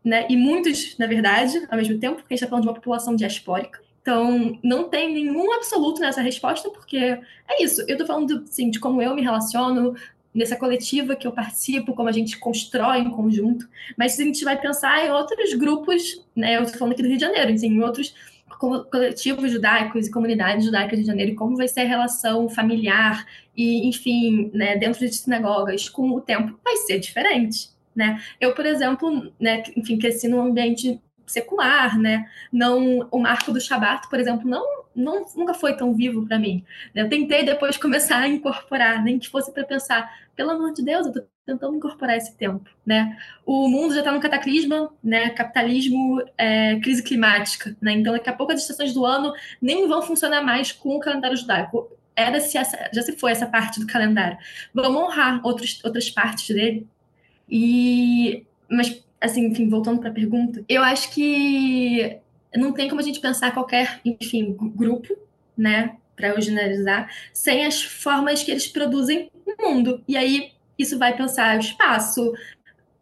né? E muitos, na verdade, ao mesmo tempo, porque a gente está falando de uma população diaspórica. Então, não tem nenhum absoluto nessa resposta, porque é isso. Eu estou falando assim, de como eu me relaciono, nessa coletiva que eu participo, como a gente constrói em conjunto, mas a gente vai pensar em outros grupos, né, eu estou falando aqui do Rio de Janeiro, assim, em outros coletivos judaicos e comunidades judaicas de Janeiro, e como vai ser a relação familiar e, enfim, né, dentro de sinagogas, com o tempo, vai ser diferente, né? Eu, por exemplo, né, enfim, cresci num ambiente secular, né? Não, o marco do Shabat, por exemplo, não, não nunca foi tão vivo para mim. Eu tentei depois começar a incorporar, nem que fosse para pensar, pelo amor de Deus, eu estou tentando incorporar esse tempo, né? O mundo já está no cataclisma, né? Capitalismo, é, crise climática, né? Então daqui a pouco as estações do ano nem vão funcionar mais com o calendário judaico. Era se essa, já se foi essa parte do calendário. Vamos honrar outros, outras partes dele. E mas assim, enfim, voltando para a pergunta, eu acho que não tem como a gente pensar qualquer, enfim, grupo, né, para eu generalizar, sem as formas que eles produzem no mundo. E aí isso vai pensar espaço,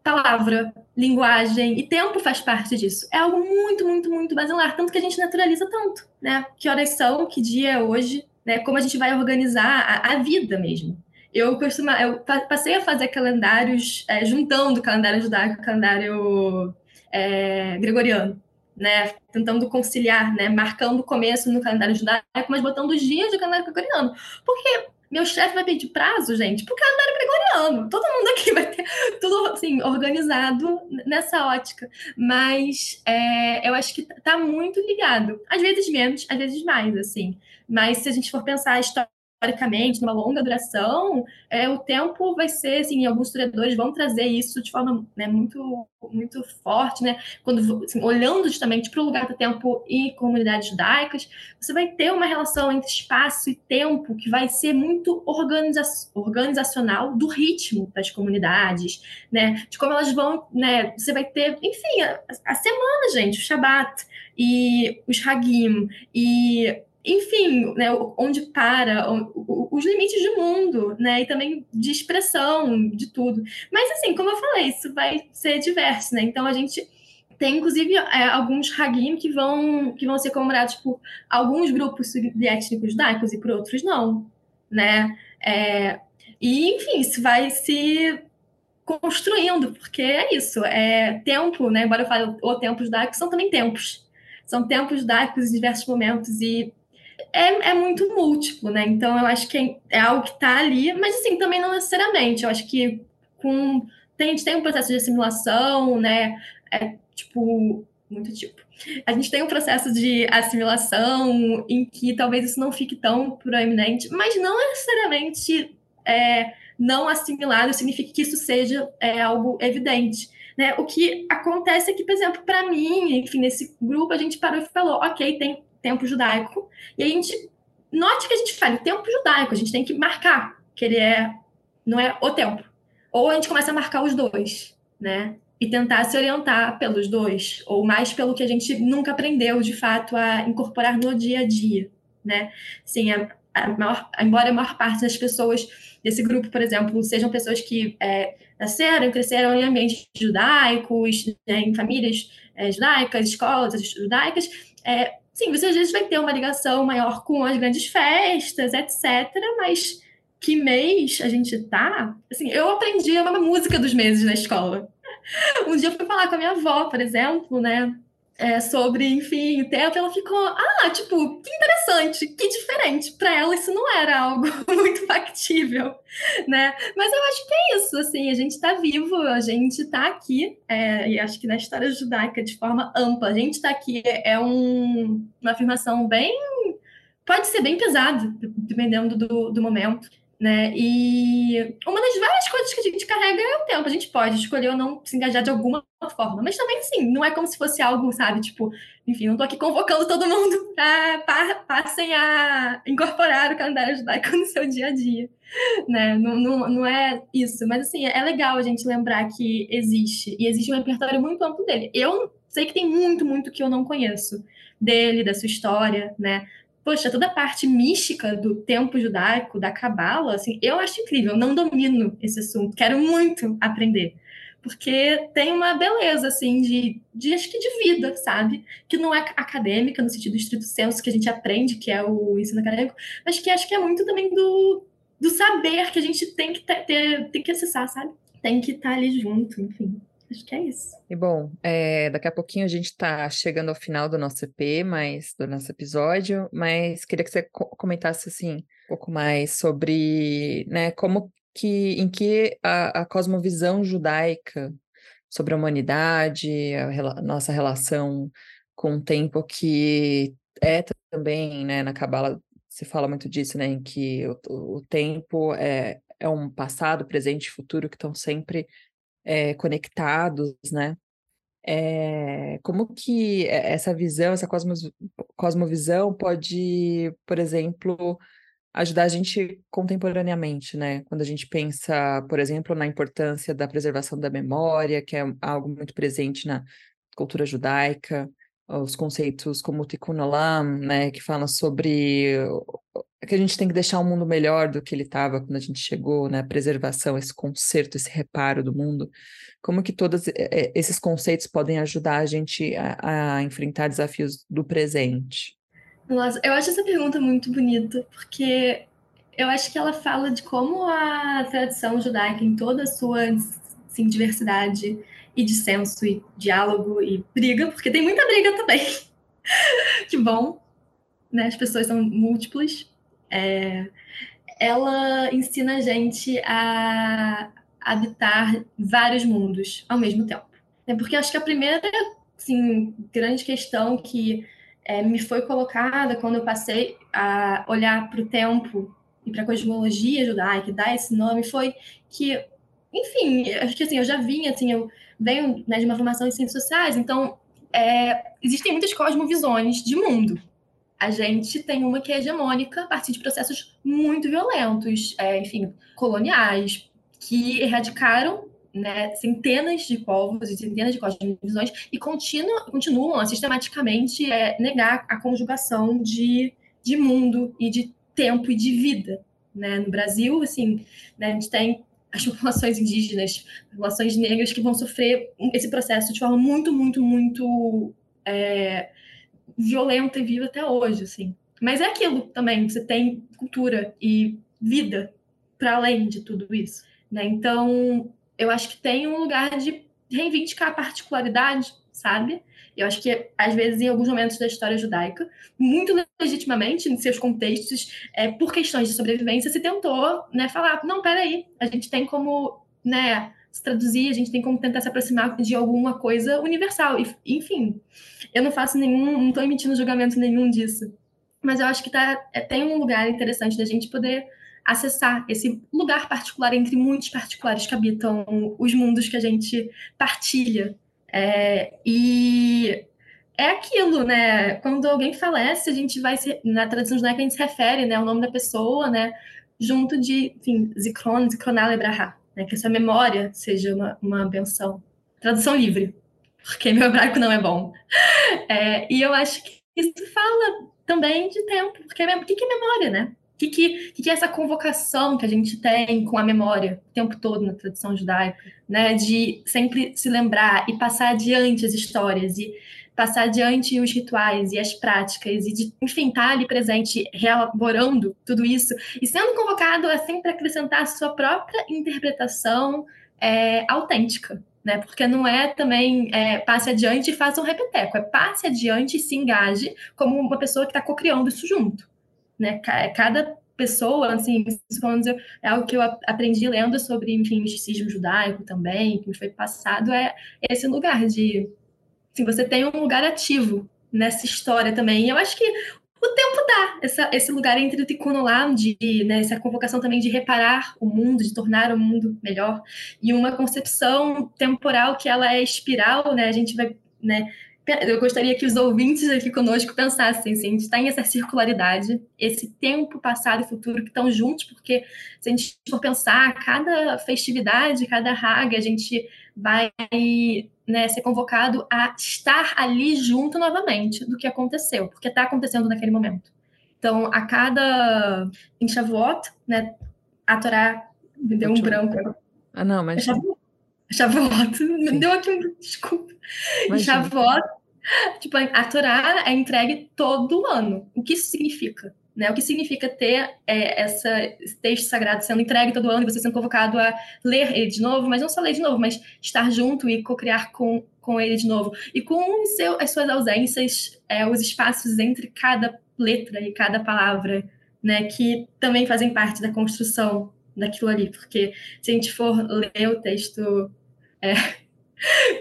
palavra, linguagem e tempo faz parte disso. É algo muito, muito, muito basilar, tanto que a gente naturaliza tanto, né? Que horas são, que dia é hoje, né? Como a gente vai organizar a, a vida mesmo eu eu passei a fazer calendários é, juntando o calendário judaico com o calendário é, gregoriano, né? Tentando conciliar, né? Marcando o começo no calendário judaico, mas botando os dias do calendário gregoriano. Porque meu chefe vai pedir prazo, gente, pro calendário gregoriano. Todo mundo aqui vai ter tudo assim, organizado nessa ótica. Mas é, eu acho que tá muito ligado. Às vezes menos, às vezes mais, assim. Mas se a gente for pensar a história historicamente, numa longa duração, é, o tempo vai ser, assim, alguns historiadores vão trazer isso de forma né, muito, muito forte, né? Quando, assim, olhando justamente para o lugar do tempo e comunidades judaicas, você vai ter uma relação entre espaço e tempo que vai ser muito organiza organizacional do ritmo das comunidades, né? De como elas vão, né? Você vai ter, enfim, a, a semana, gente, o Shabat e os Hagim e enfim, né, onde para os limites do mundo, né, e também de expressão de tudo. Mas assim, como eu falei, isso vai ser diverso, né? Então a gente tem inclusive é, alguns hagim que vão que vão ser comemorados por alguns grupos étnicos judaicos e por outros não, né? É, e enfim, isso vai se construindo, porque é isso, é tempo, né? Embora eu fale o tempo judaico, são também tempos. São tempos judaicos em diversos momentos e é, é muito múltiplo, né? Então eu acho que é, é algo que está ali, mas assim, também não necessariamente. Eu acho que com. Tem, a gente tem um processo de assimilação, né? É tipo, muito tipo. A gente tem um processo de assimilação em que talvez isso não fique tão proeminente, mas não necessariamente é, não assimilado significa que isso seja é, algo evidente. Né? O que acontece é que, por exemplo, para mim, enfim, nesse grupo, a gente parou e falou: ok, tem tempo judaico. E a gente note que a gente fala o tempo judaico, a gente tem que marcar que ele é não é o tempo. Ou a gente começa a marcar os dois, né? E tentar se orientar pelos dois, ou mais pelo que a gente nunca aprendeu de fato a incorporar no dia a dia, né? Sim, a, a maior, embora a maior parte das pessoas desse grupo, por exemplo, sejam pessoas que é, nasceram, cresceram em ambientes judaicos, né, em famílias é, judaicas, escolas judaicas, é, Sim, você às vezes vai ter uma ligação maior com as grandes festas, etc. Mas que mês a gente tá? Assim, eu aprendi a música dos meses na escola. Um dia eu fui falar com a minha avó, por exemplo, né? É, sobre, enfim, o tempo, ela ficou, ah, tipo, que interessante, que diferente. Para ela isso não era algo muito factível, né? Mas eu acho que é isso, assim, a gente está vivo, a gente está aqui, é, e acho que na história judaica, de forma ampla, a gente está aqui, é um, uma afirmação bem, pode ser bem pesada, dependendo do, do momento, né? E uma das várias coisas que a gente carrega é o tempo. A gente pode escolher ou não se engajar de alguma forma, mas também sim, não é como se fosse algo, sabe? Tipo, enfim, não tô aqui convocando todo mundo para passem a incorporar o calendário judaico no seu dia a dia, né? Não, não, não é isso, mas assim, é legal a gente lembrar que existe e existe um repertório muito amplo dele. Eu sei que tem muito, muito que eu não conheço dele, da sua história, né? Poxa, toda a parte mística do tempo judaico, da cabala, assim, eu acho incrível, eu não domino esse assunto, quero muito aprender. Porque tem uma beleza, assim, de, de acho que de vida, sabe? Que não é acadêmica, no sentido do estrito senso que a gente aprende, que é o ensino acadêmico, mas que acho que é muito também do, do saber que a gente tem que ter, tem que acessar, sabe? Tem que estar ali junto, enfim. Acho que é isso. E bom, é, daqui a pouquinho a gente está chegando ao final do nosso EP, mas do nosso episódio, mas queria que você comentasse assim um pouco mais sobre, né, como que em que a, a cosmovisão judaica sobre a humanidade, a, a nossa relação com o tempo que é também, né, na Cabala se fala muito disso, né, em que o, o tempo é, é um passado, presente e futuro que estão sempre é, conectados, né? É, como que essa visão, essa cosmos, cosmovisão pode, por exemplo, ajudar a gente contemporaneamente, né? Quando a gente pensa, por exemplo, na importância da preservação da memória, que é algo muito presente na cultura judaica, os conceitos como o Tikkun Olam, né, que fala sobre que a gente tem que deixar o mundo melhor do que ele estava quando a gente chegou, né, preservação, esse conserto, esse reparo do mundo. Como que todos esses conceitos podem ajudar a gente a, a enfrentar desafios do presente? Nossa, eu acho essa pergunta muito bonita, porque eu acho que ela fala de como a tradição judaica, em toda a sua assim, diversidade, e dissenso e diálogo e briga, porque tem muita briga também. que bom, né? As pessoas são múltiplas. É, ela ensina a gente a habitar vários mundos ao mesmo tempo. É porque acho que a primeira assim, grande questão que é, me foi colocada quando eu passei a olhar para o tempo e para a cosmologia judaica, dar esse nome, foi que, enfim, acho que assim, eu já vinha, assim, eu venho né, de uma formação em ciências sociais, então é, existem muitas cosmovisões de mundo. A gente tem uma que é hegemônica a partir de processos muito violentos, é, enfim, coloniais, que erradicaram né, centenas de povos e centenas de cosmovisões e continua, continuam a sistematicamente é, negar a conjugação de, de mundo e de tempo e de vida. Né? No Brasil, assim, né, a gente tem as populações indígenas, populações negras que vão sofrer esse processo de forma muito, muito, muito é, violenta e viva até hoje, assim. Mas é aquilo também, você tem cultura e vida para além de tudo isso, né? Então, eu acho que tem um lugar de reivindicar a particularidade, sabe? Eu acho que, às vezes, em alguns momentos da história judaica, muito legitimamente, em seus contextos, é, por questões de sobrevivência, se tentou né, falar: não, peraí, a gente tem como né, se traduzir, a gente tem como tentar se aproximar de alguma coisa universal. E, enfim, eu não faço nenhum, não estou emitindo julgamento nenhum disso. Mas eu acho que tá, é, tem um lugar interessante da gente poder acessar esse lugar particular entre muitos particulares que habitam os mundos que a gente partilha é, e é aquilo, né? Quando alguém falece, a gente vai se, na tradição judaica a gente se refere, né, ao nome da pessoa, né, junto de, enfim, zikron, zikronah lebraha, né, que essa memória seja uma, uma benção. Tradução livre, porque meu hebraico não é bom. É, e eu acho que isso fala também de tempo, porque o que, que é memória, né? O que, que, que, é essa convocação que a gente tem com a memória o tempo todo na tradição judaica, né? De sempre se lembrar e passar adiante as histórias e passar adiante os rituais e as práticas e de, enfim, estar tá ali presente, reelaborando tudo isso e sendo convocado a sempre acrescentar a sua própria interpretação é, autêntica, né? Porque não é também é, passe adiante e faça um repeteco, é passe adiante e se engaje como uma pessoa que está co-criando isso junto né? Cada pessoa, assim, é algo que eu aprendi lendo sobre, enfim, misticismo judaico também, que me foi passado, é esse lugar de, assim, você tem um lugar ativo nessa história também. E eu acho que o tempo dá essa, esse lugar entre o tikkun olam, de, né, essa convocação também de reparar o mundo, de tornar o mundo melhor, e uma concepção temporal que ela é espiral, né, a gente vai, né, eu gostaria que os ouvintes aqui conosco pensassem assim, a gente está em essa circularidade, esse tempo passado e futuro que estão juntos, porque se a gente for pensar, cada festividade, cada raga, a gente vai né, ser convocado a estar ali junto novamente do que aconteceu, porque está acontecendo naquele momento. Então, a cada em Shavuot, né, a Torá me deu um branco. Ah, não, mas... Shavuot, Shavuot me deu aqui um... Desculpa. Em Shavuot, tipo, a Torá é entregue todo ano. O que isso significa? Né? O que significa ter é, essa, esse texto sagrado sendo entregue todo ano e você sendo convocado a ler ele de novo, mas não só ler de novo, mas estar junto e co-criar com, com ele de novo. E com seu, as suas ausências, é, os espaços entre cada letra e cada palavra, né, que também fazem parte da construção daquilo ali, porque se a gente for ler o texto é,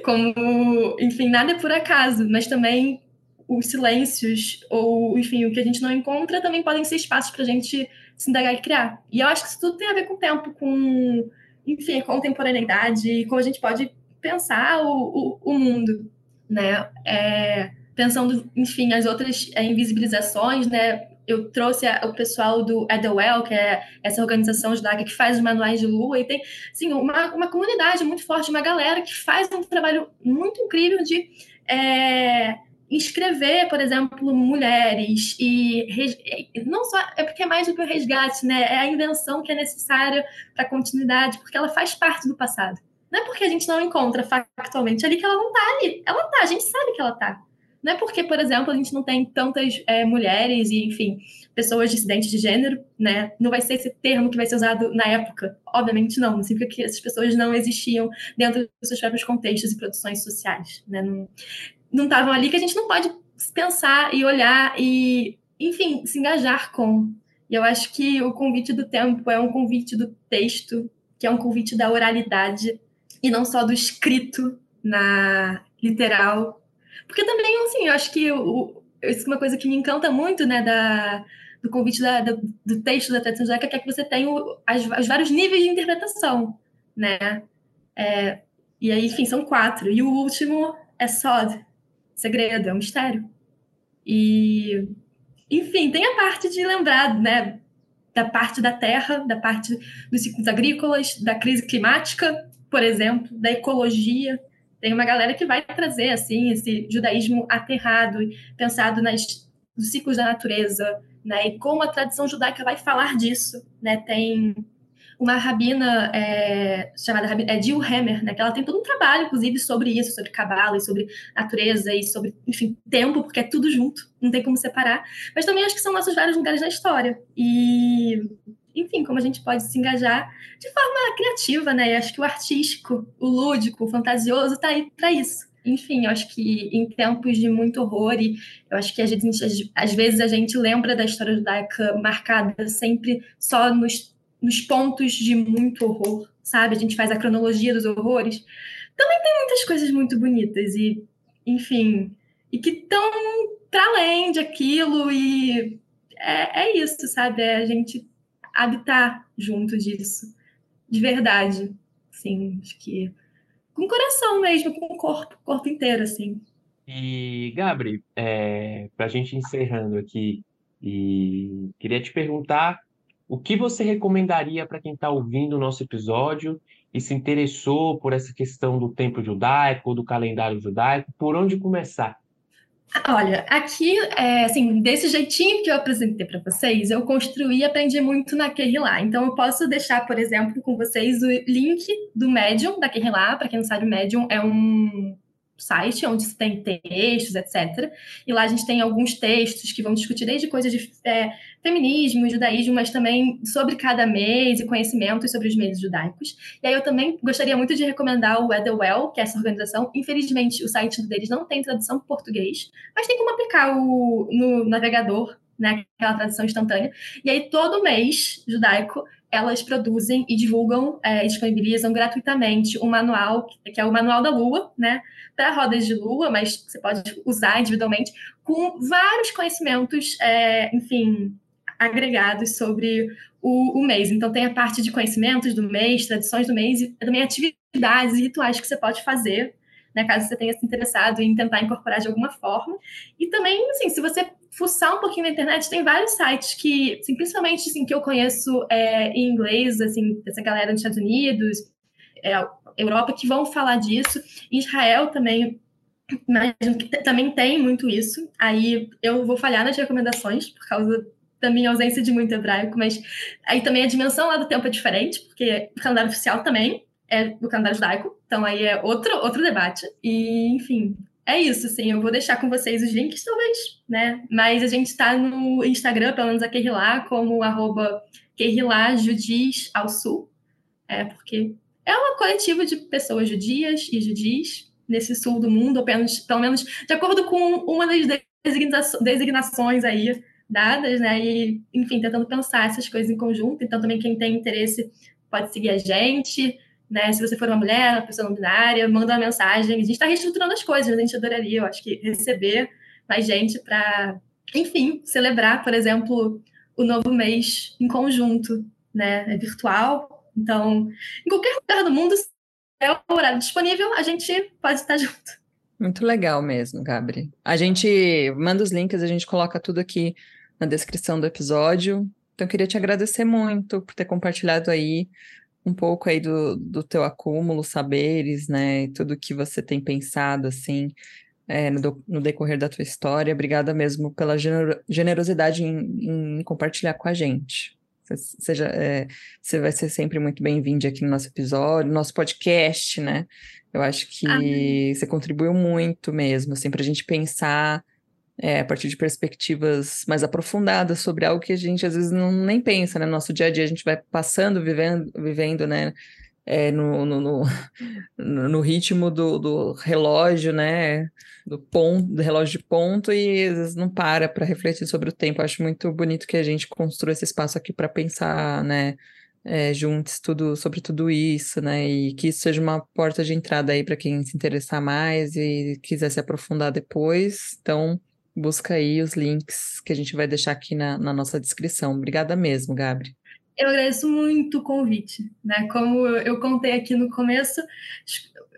como, enfim, nada é por acaso, mas também os silêncios, ou, enfim, o que a gente não encontra, também podem ser espaços para a gente se indagar e criar. E eu acho que isso tudo tem a ver com o tempo, com, enfim, a contemporaneidade, e como a gente pode pensar o, o, o mundo, né? É, pensando, enfim, as outras é, invisibilizações, né? Eu trouxe o pessoal do Edwell, que é essa organização judaica que faz os manuais de lua, e tem, assim, uma, uma comunidade muito forte, uma galera que faz um trabalho muito incrível de é, por exemplo, mulheres e não só é porque é mais do que o resgate, né? É a invenção que é necessária para a continuidade, porque ela faz parte do passado. Não é porque a gente não encontra factualmente ali que ela não está ali. Ela está, a gente sabe que ela está. Não é porque, por exemplo, a gente não tem tantas é, mulheres e, enfim, pessoas dissidentes de gênero, né? Não vai ser esse termo que vai ser usado na época. Obviamente não. Significa que essas pessoas não existiam dentro dos seus próprios contextos e produções sociais, né? Não estavam ali, que a gente não pode pensar e olhar e, enfim, se engajar com. E eu acho que o convite do tempo é um convite do texto, que é um convite da oralidade, e não só do escrito na literal. Porque também, assim, eu acho que o, isso é uma coisa que me encanta muito, né, da, do convite da, do texto da tradição judaica, que é que você tem o, as, os vários níveis de interpretação, né? É, e aí, enfim, são quatro. E o último é Sod, segredo, é um mistério. E, enfim, tem a parte de lembrar, né, da parte da terra, da parte dos ciclos agrícolas, da crise climática, por exemplo, da ecologia. Tem uma galera que vai trazer, assim, esse judaísmo aterrado, pensado nas, nos ciclos da natureza, né, e como a tradição judaica vai falar disso, né, tem uma rabina é, chamada é, Jill Hammer, né, que ela tem todo um trabalho, inclusive, sobre isso, sobre cabala e sobre natureza e sobre, enfim, tempo, porque é tudo junto, não tem como separar. Mas também acho que são nossos vários lugares da história. E, enfim, como a gente pode se engajar de forma criativa, né? E acho que o artístico, o lúdico, o fantasioso está aí para isso enfim, eu acho que em tempos de muito horror, e eu acho que às vezes, às vezes a gente lembra da história judaica marcada sempre só nos nos pontos de muito horror, sabe? A gente faz a cronologia dos horrores. Também tem muitas coisas muito bonitas e, enfim, e que estão para além de aquilo e é, é isso, sabe? É a gente habitar junto disso, de verdade, sim, acho que com o coração mesmo, com o corpo, corpo inteiro, assim. E, Gabri, é, para a gente encerrando aqui, e queria te perguntar o que você recomendaria para quem está ouvindo o nosso episódio e se interessou por essa questão do tempo judaico, do calendário judaico? Por onde começar? Olha, aqui, é, assim, desse jeitinho que eu apresentei para vocês, eu construí e aprendi muito na Kerrilá. Então, eu posso deixar, por exemplo, com vocês o link do Medium da Kerrilá. Para quem não sabe, o Medium é um site onde se tem textos, etc. E lá a gente tem alguns textos que vão discutir desde coisas de é, feminismo, judaísmo, mas também sobre cada mês e conhecimentos sobre os meios judaicos. E aí eu também gostaria muito de recomendar o Etherwell, que é essa organização. Infelizmente, o site deles não tem tradução para português, mas tem como aplicar o, no navegador né, aquela tradução instantânea. E aí, todo mês judaico, elas produzem e divulgam é, e disponibilizam gratuitamente um manual, que é o Manual da Lua, né? Para rodas de lua, mas você pode usar individualmente, com vários conhecimentos, é, enfim, agregados sobre o, o, mês. Então, tem a parte de conhecimentos do mês, tradições do mês, e também atividades e rituais que você pode fazer né, caso você tenha se interessado em tentar incorporar de alguma forma. E também, assim, se você fuçar um pouquinho na internet, tem vários sites que, assim, principalmente, assim, que eu conheço é, em inglês, assim, dessa galera dos Estados Unidos, é, Europa, que vão falar disso. Israel também, imagino que também tem muito isso. Aí eu vou falhar nas recomendações, por causa da minha ausência de muito hebraico, mas aí também a dimensão lá do tempo é diferente, porque o calendário oficial também é do calendário judaico, então aí é outro, outro debate. E, enfim, é isso, assim, eu vou deixar com vocês os links, talvez, né? Mas a gente está no Instagram, pelo menos a Kerrilá, como arroba Judis ao Sul, é, porque é uma coletiva de pessoas judias e judis nesse sul do mundo, apenas, pelo menos de acordo com uma das designações aí dadas, né? E, enfim, tentando pensar essas coisas em conjunto. Então, também quem tem interesse pode seguir a gente. Né? Se você for uma mulher, uma pessoa não binária, manda uma mensagem. A gente está reestruturando as coisas, a gente adoraria, eu acho que, receber mais gente para, enfim, celebrar, por exemplo, o novo mês em conjunto, né? É virtual. Então, em qualquer lugar do mundo, se é o horário disponível, a gente pode estar junto. Muito legal mesmo, Gabri. A gente manda os links, a gente coloca tudo aqui na descrição do episódio. Então, eu queria te agradecer muito por ter compartilhado aí um pouco aí do, do teu acúmulo, saberes, né? Tudo que você tem pensado, assim, é, no, no, decorrer da tua história. Obrigada mesmo pela generosidade em, em compartilhar com a gente. Seja, é, você vai ser sempre muito bem-vindo aqui no nosso episódio, no nosso podcast, né? Eu acho que você contribuiu muito mesmo, assim, para a gente pensar é, a partir de perspectivas mais aprofundadas sobre algo que a gente às vezes não nem pensa, né? No nosso dia a dia a gente vai passando, vivendo, vivendo, né? É, no, no, no, no, ritmo do, do relógio, né? Do ponto, do relógio de ponto, e às vezes não para para refletir sobre o tempo. Acho muito bonito que a gente construa esse espaço aqui para pensar, né? É, juntos tudo sobre tudo isso, né? E que isso seja uma porta de entrada aí para quem se interessar mais e quiser se aprofundar depois. Então, busca aí os links que a gente vai deixar aqui na, na nossa descrição. Obrigada mesmo, Gabri. Eu agradeço muito o convite, né? Como eu contei aqui no começo,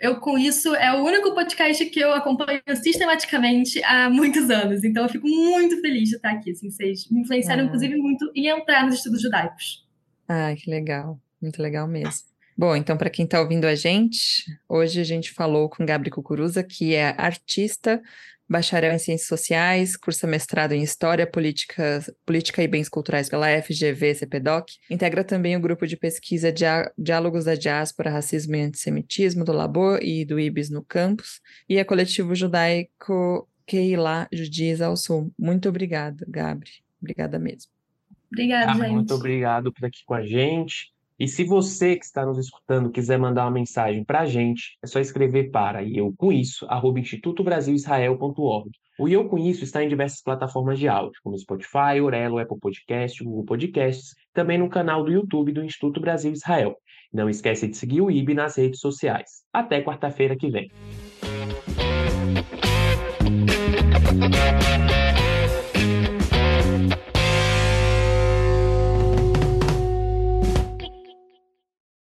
eu com isso é o único podcast que eu acompanho sistematicamente há muitos anos. Então eu fico muito feliz de estar aqui. Assim, vocês me influenciaram, ah. inclusive, muito em entrar nos estudos judaicos. Ah, que legal. Muito legal mesmo. Bom, então, para quem está ouvindo a gente, hoje a gente falou com Gabri Cucuruza, que é artista, bacharel em Ciências Sociais, cursa mestrado em História, Política, Política e Bens Culturais pela FGV CPDOC, integra também o grupo de pesquisa Diálogos da Diáspora, Racismo e Antissemitismo do Labor e do IBIS no campus, e é coletivo judaico Keila Judiz ao Sul. Muito obrigada, Gabri. Obrigada mesmo. Obrigada, ah, gente. Muito obrigado por estar aqui com a gente. E se você que está nos escutando quiser mandar uma mensagem para a gente, é só escrever para eu com isso, arroba institutobrasilisrael.org. O Eu Com Isso está em diversas plataformas de áudio, como Spotify, Orelo, Apple Podcast, Google Podcasts, também no canal do YouTube do Instituto Brasil Israel. Não esquece de seguir o IB nas redes sociais. Até quarta-feira que vem.